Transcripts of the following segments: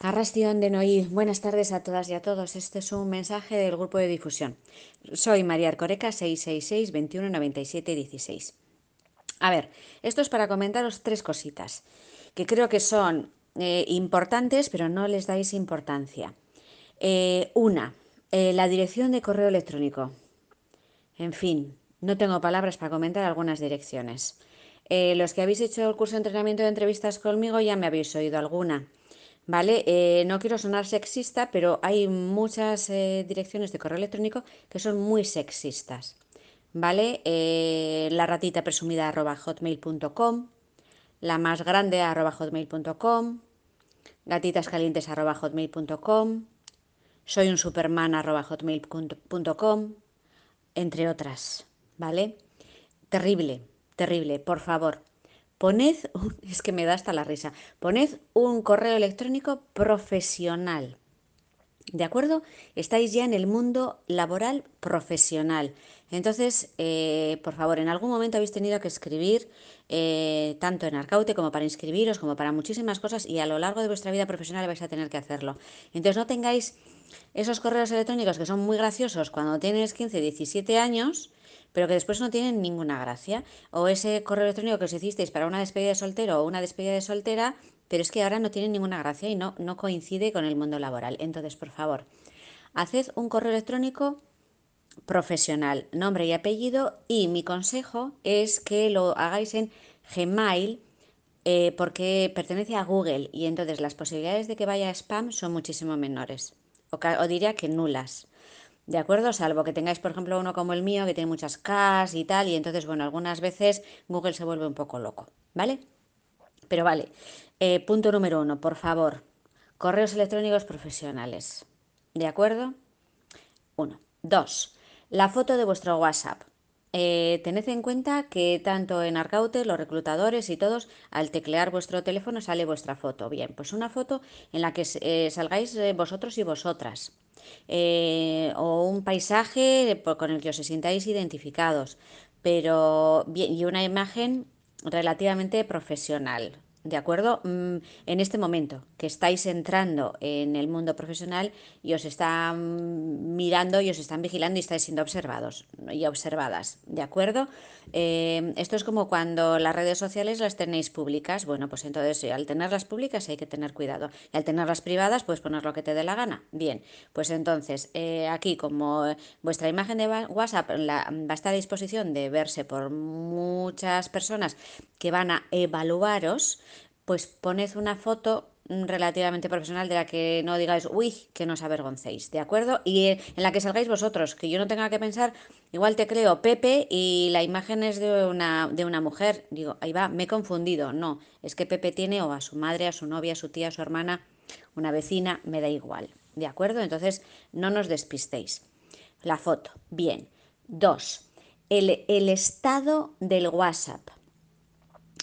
Arrastión de Noí, buenas tardes a todas y a todos. Este es un mensaje del grupo de difusión. Soy María Arcoreca, 666 21 97 16. A ver, esto es para comentaros tres cositas que creo que son eh, importantes, pero no les dais importancia. Eh, una, eh, la dirección de correo electrónico. En fin, no tengo palabras para comentar algunas direcciones. los que habéis hecho el curso de entrenamiento de entrevistas conmigo ya me habéis oído alguna. ¿Vale? Eh, no quiero sonar sexista, pero hay muchas eh, direcciones de correo electrónico que son muy sexistas, ¿vale? Eh, la ratita presumida hotmail.com, la más grande arroba hotmail.com, gatitascalientes arroba hotmail.com, soy un superman arroba hotmail.com, entre otras, ¿vale? Terrible, terrible, por favor, Poned, es que me da hasta la risa, poned un correo electrónico profesional. ¿De acuerdo? Estáis ya en el mundo laboral profesional. Entonces, eh, por favor, en algún momento habéis tenido que escribir eh, tanto en Arcaute como para inscribiros, como para muchísimas cosas, y a lo largo de vuestra vida profesional vais a tener que hacerlo. Entonces, no tengáis esos correos electrónicos que son muy graciosos cuando tienes 15, 17 años pero que después no tienen ninguna gracia. O ese correo electrónico que os hicisteis para una despedida de soltero o una despedida de soltera, pero es que ahora no tiene ninguna gracia y no, no coincide con el mundo laboral. Entonces, por favor, haced un correo electrónico profesional, nombre y apellido, y mi consejo es que lo hagáis en Gmail. Eh, porque pertenece a Google y entonces las posibilidades de que vaya a spam son muchísimo menores, o diría que nulas. ¿De acuerdo? Salvo que tengáis, por ejemplo, uno como el mío, que tiene muchas Ks y tal, y entonces, bueno, algunas veces Google se vuelve un poco loco, ¿vale? Pero vale. Eh, punto número uno, por favor, correos electrónicos profesionales. ¿De acuerdo? Uno. Dos, la foto de vuestro WhatsApp. Eh, tened en cuenta que tanto en Arcaute, los reclutadores y todos, al teclear vuestro teléfono sale vuestra foto. Bien, pues una foto en la que eh, salgáis vosotros y vosotras. Eh, o un paisaje con el que os sintáis identificados, pero bien, y una imagen relativamente profesional, ¿de acuerdo? Mm, en este momento que estáis entrando en el mundo profesional y os están mirando y os están vigilando y estáis siendo observados y observadas, ¿de acuerdo? Eh, esto es como cuando las redes sociales las tenéis públicas, bueno, pues entonces al tenerlas públicas hay que tener cuidado y al tenerlas privadas puedes poner lo que te dé la gana. Bien, pues entonces eh, aquí como vuestra imagen de WhatsApp va a estar a disposición de verse por muchas personas que van a evaluaros, pues poned una foto relativamente profesional de la que no digáis, uy, que no os avergoncéis, ¿de acuerdo? Y en la que salgáis vosotros, que yo no tenga que pensar, igual te creo Pepe y la imagen es de una, de una mujer. Digo, ahí va, me he confundido. No, es que Pepe tiene o a su madre, a su novia, a su tía, a su hermana, una vecina, me da igual, ¿de acuerdo? Entonces, no nos despistéis. La foto, bien. Dos, el, el estado del WhatsApp.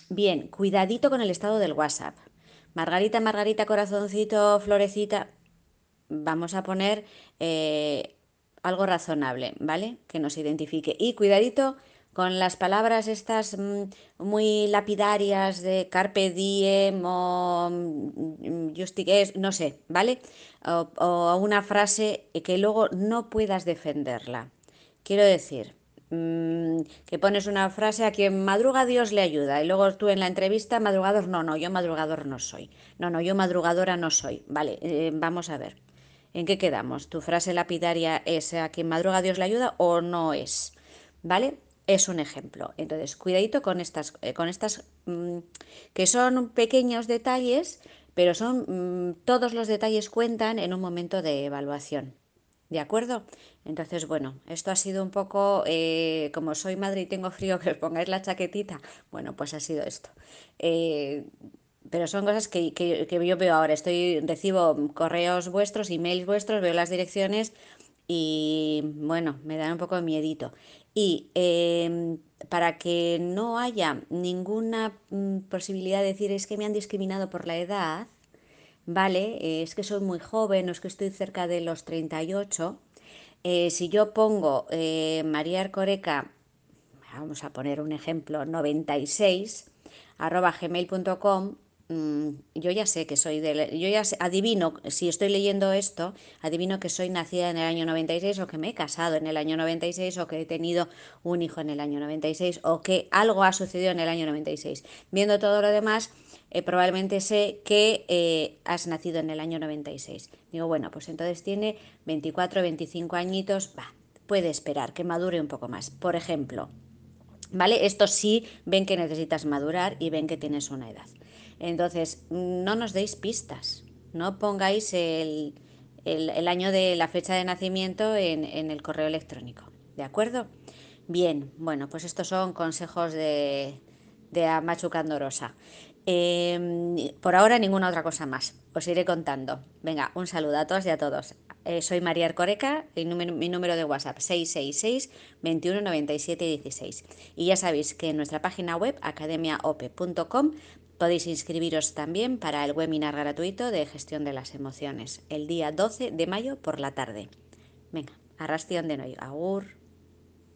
Bien, cuidadito con el estado del WhatsApp. Margarita, Margarita, corazoncito, florecita. Vamos a poner eh, algo razonable, ¿vale? Que nos identifique. Y cuidadito con las palabras estas mm, muy lapidarias de carpe diem o mm, justiques, no sé, ¿vale? O una frase que luego no puedas defenderla. Quiero decir, Mm, que pones una frase a quien madruga Dios le ayuda y luego tú en la entrevista madrugador no, no, yo madrugador no soy. No, no, yo madrugadora no soy. Vale, eh, vamos a ver. ¿En qué quedamos? ¿Tu frase lapidaria es a quien madruga Dios le ayuda o no es? ¿Vale? Es un ejemplo. Entonces, cuidadito con estas, eh, con estas mm, que son pequeños detalles, pero son mm, todos los detalles cuentan en un momento de evaluación. ¿De acuerdo? Entonces, bueno, esto ha sido un poco, eh, como soy madre y tengo frío, que os pongáis la chaquetita. Bueno, pues ha sido esto. Eh, pero son cosas que, que, yo veo ahora. Estoy, recibo correos vuestros, emails vuestros, veo las direcciones y bueno, me dan un poco de miedito. Y em, para que no haya ninguna mm, posibilidad de decir es que me han discriminado por la edad, ¿vale? Eh, es que soy muy joven o es que estoy cerca de los 38. Eh, si yo pongo eh, María Arcoreca, vamos a poner un ejemplo, 96, arroba gmail.com, mm, yo ya sé que soy de... Yo ya adivino, si estoy leyendo esto, adivino que soy nacida en el año 96 o que me he casado en el año 96 o que he tenido un hijo en el año 96 o que algo ha sucedido en el año 96. Viendo todo lo demás, eh, probablemente sé que eh, has nacido en el año 96. Digo, bueno, pues entonces tiene 24, 25 añitos, va, puede esperar que madure un poco más. Por ejemplo, ¿vale? Estos sí ven que necesitas madurar y ven que tienes una edad. Entonces, no nos deis pistas, no pongáis el, año de la fecha de nacimiento en, el correo electrónico, ¿de acuerdo? Bien, bueno, pues estos son consejos de, de Candorosa. Em, por ahora ninguna otra cosa más. Os iré contando. Venga, un saludo a todos y a todos. Eh, soy María Arcoreca, mi número de WhatsApp 666 21 97 16. Y ya sabéis que en nuestra página web academiaope.com podéis inscribiros también para el webinar gratuito de gestión de las emociones, el día 12 de mayo por la tarde. Venga, arrastión de noy. Agur.